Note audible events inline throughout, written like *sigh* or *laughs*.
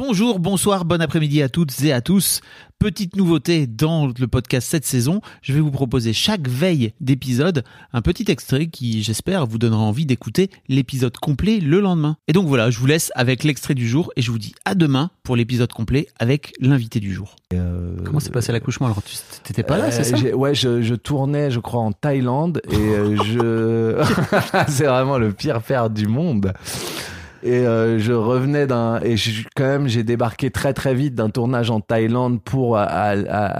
Bonjour, bonsoir, bon après-midi à toutes et à tous. Petite nouveauté dans le podcast cette saison, je vais vous proposer chaque veille d'épisode un petit extrait qui, j'espère, vous donnera envie d'écouter l'épisode complet le lendemain. Et donc voilà, je vous laisse avec l'extrait du jour et je vous dis à demain pour l'épisode complet avec l'invité du jour. Comment s'est passé l'accouchement alors Tu t'étais pas là, c'est ça Euh, Ouais, je, je tournais, je crois, en Thaïlande et euh, je. *laughs* *laughs* c'est vraiment le pire père du monde. Et euh, je revenais d'un. Et quand même, j'ai débarqué très très vite d'un tournage en Thaïlande pour à- à-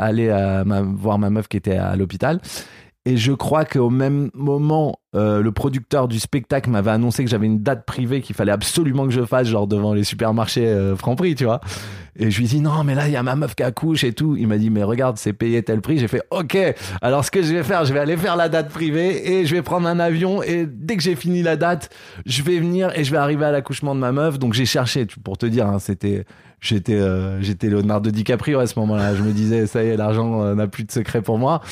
aller à ma- voir ma meuf qui était à l'hôpital. Et je crois qu'au même moment, euh, le producteur du spectacle m'avait annoncé que j'avais une date privée qu'il fallait absolument que je fasse, genre devant les supermarchés euh, Franprix, tu vois. Et je lui dit non, mais là, il y a ma meuf qui accouche et tout. Il m'a dit, mais regarde, c'est payé tel prix. J'ai fait, ok, alors ce que je vais faire, je vais aller faire la date privée et je vais prendre un avion. Et dès que j'ai fini la date, je vais venir et je vais arriver à l'accouchement de ma meuf. Donc j'ai cherché, pour te dire, hein, c'était. J'étais euh, j'étais Leonardo DiCaprio à ce moment-là. Je me disais, ça y est, l'argent euh, n'a plus de secret pour moi.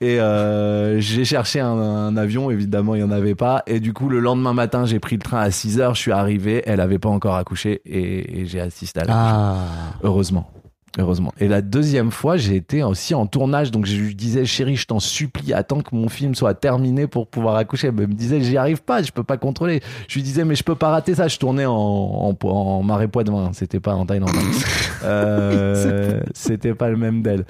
Et euh, j'ai cherché un, un avion, évidemment, il n'y en avait pas. Et du coup, le lendemain matin, j'ai pris le train à 6 heures, je suis arrivé, elle avait pas encore accouché et, et j'ai assisté à l'accouchement. Ah, Heureusement. Heureusement. Et la deuxième fois, j'ai été aussi en tournage. Donc, je lui disais, chérie, je t'en supplie, attends que mon film soit terminé pour pouvoir accoucher. Elle me disait, j'y arrive pas, je peux pas contrôler. Je lui disais, mais je peux pas rater ça. Je tournais en, en, en marais poids de vin. C'était pas en Thaïlande. hein. *laughs* Euh, C'était pas le même d'elle.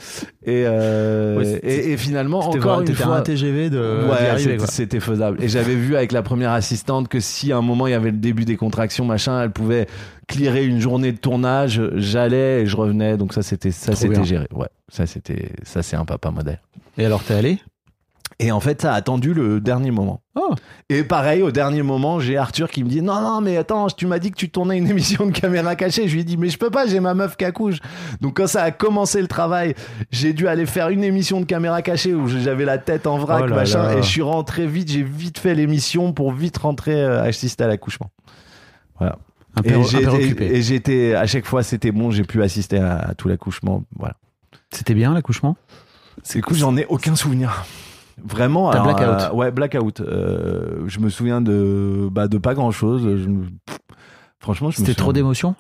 Et, euh, et, et finalement, encore une fois. un TGV de Ouais, c'était- faisable. Et j'avais vu avec la première assistante que si à un moment il y avait le début des contractions, machin, elle pouvait clearer une journée de tournage. J'allais et je revenais. Donc ça, c'était ça, c'était géré. Ouais, ça c'était ça, c'est un papa modèle. Et alors t'es allé? Et en fait, ça a attendu le dernier moment. Oh. Et pareil, au dernier moment, j'ai Arthur qui me dit non non mais attends, tu m'as dit que tu tournais une *laughs* émission de caméra cachée. Je lui ai dit mais je peux pas, j'ai ma meuf qui accouche. Donc quand ça a commencé le travail, j'ai dû aller faire une émission de caméra cachée où j'avais la tête en vrac Oh là machin là. et je suis rentré vite, j'ai vite fait l'émission pour vite rentrer euh, assister à l'accouchement. Voilà. Et j'étais à chaque fois c'était bon, j'ai pu assister à, à tout l'accouchement. Voilà. C'était bien l'accouchement? C'est cool, j'en ai aucun souvenir. Vraiment. Blackout. euh, ouais, blackout. Euh, je me souviens de, bah, de pas grand chose. Je me- Franchement, je C'était trop d'émotions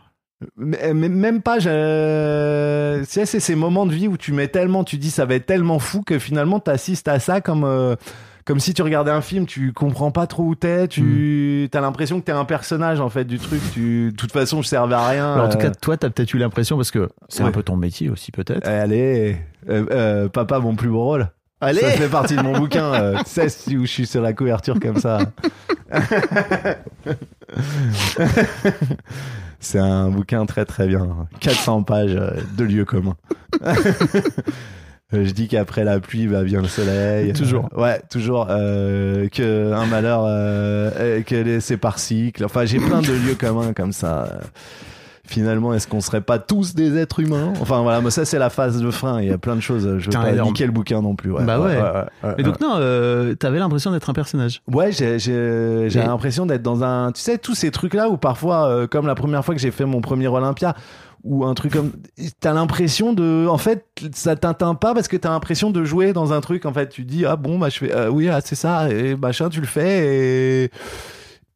Mais, mais même pas. je- c'est ces moments de vie où tu mets tellement, tu dis ça va être tellement fou que finalement t'assistes à ça comme. euh, Comme si tu regardais un film, tu comprends pas trop où t'es, tu Hmm. as l'impression que t'es un personnage en fait du truc. Tu, de toute façon, je servais à rien. Alors, En tout cas, toi, t'as peut-être eu l'impression, parce que c'est un peu ton métier aussi, peut-être. Allez, euh, euh, papa, mon plus beau rôle. Allez Ça fait partie de mon bouquin. Euh, *laughs* si- où je suis sur la couverture comme ça. C'est un bouquin très très bien. 400 pages euh, de lieux communs. Euh, Je dis qu'après la pluie va bien le soleil. Toujours. Euh, ouais, toujours. Euh, que un malheur, que les- c'est par cycle. Enfin, j'ai plein de lieux communs comme ça. Finalement, est-ce qu'on serait pas tous des êtres humains? Enfin voilà, mais ça c'est la phase de fin. Il y a plein de choses. Je veux pas énorme. niquer le bouquin non plus. ouais. Bah ouais. ouais, Et donc, non, euh, t'avais l'impression d'être un personnage. Ouais, j'ai j'ai j'ai l'impression d'être dans un. Tu sais, tous ces trucs-là où parfois, euh, comme la première fois que j'ai fait mon premier Olympia, ou un truc comme. T'as l'impression de. En fait, ça t'atteint pas parce que t'as l'impression de jouer dans un truc. En fait, tu dis, ah bon, bah je fais. euh, oui, ah, c'est ça, et machin, tu le fais, et.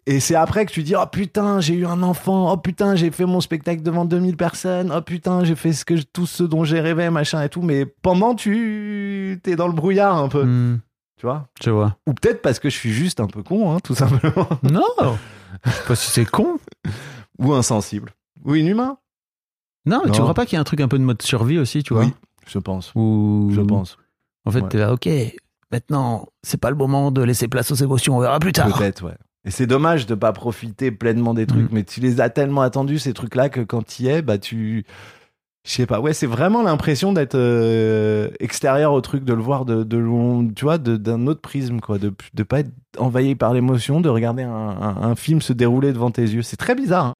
Et c'est après que tu dis, oh putain, j'ai eu un enfant, oh putain, j'ai fait mon spectacle devant 2000 personnes, oh putain, j'ai fait ce que, tout ce dont j'ai rêvé, machin et tout. Mais pendant, tu t'es dans le brouillard un peu, Hmm, tu vois? je vois. Ou peut-être parce que je suis juste un peu con, hein, tout simplement. *laughs* Non Je sais pas si c'est con. Ou insensible. Ou inhumain. Non, mais tu Non. crois pas qu'il y a un truc un peu de mode survie aussi, tu vois? Oui, je pense. Ou... Je pense. En fait, Ouais. t'es là, ok, maintenant, c'est pas le moment de laisser place aux émotions, on verra plus tard. Peut-être, ouais. Et c'est dommage de pas profiter pleinement des trucs, Mm. mais tu les as tellement attendus, ces trucs-là, que quand tu y es, bah tu. Je sais pas, ouais, c'est vraiment l'impression d'être euh, extérieur au truc, de le voir de, de loin, tu vois, de- d'un autre prisme, quoi, de de pas être envahi par l'émotion, de regarder un, un- un film se dérouler devant tes yeux. C'est très bizarre. hein.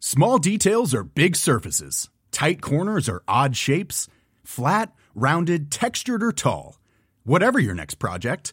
Small details are big surfaces. Tight corners are odd shapes. Flat, rounded, textured, or tall. Whatever your next project,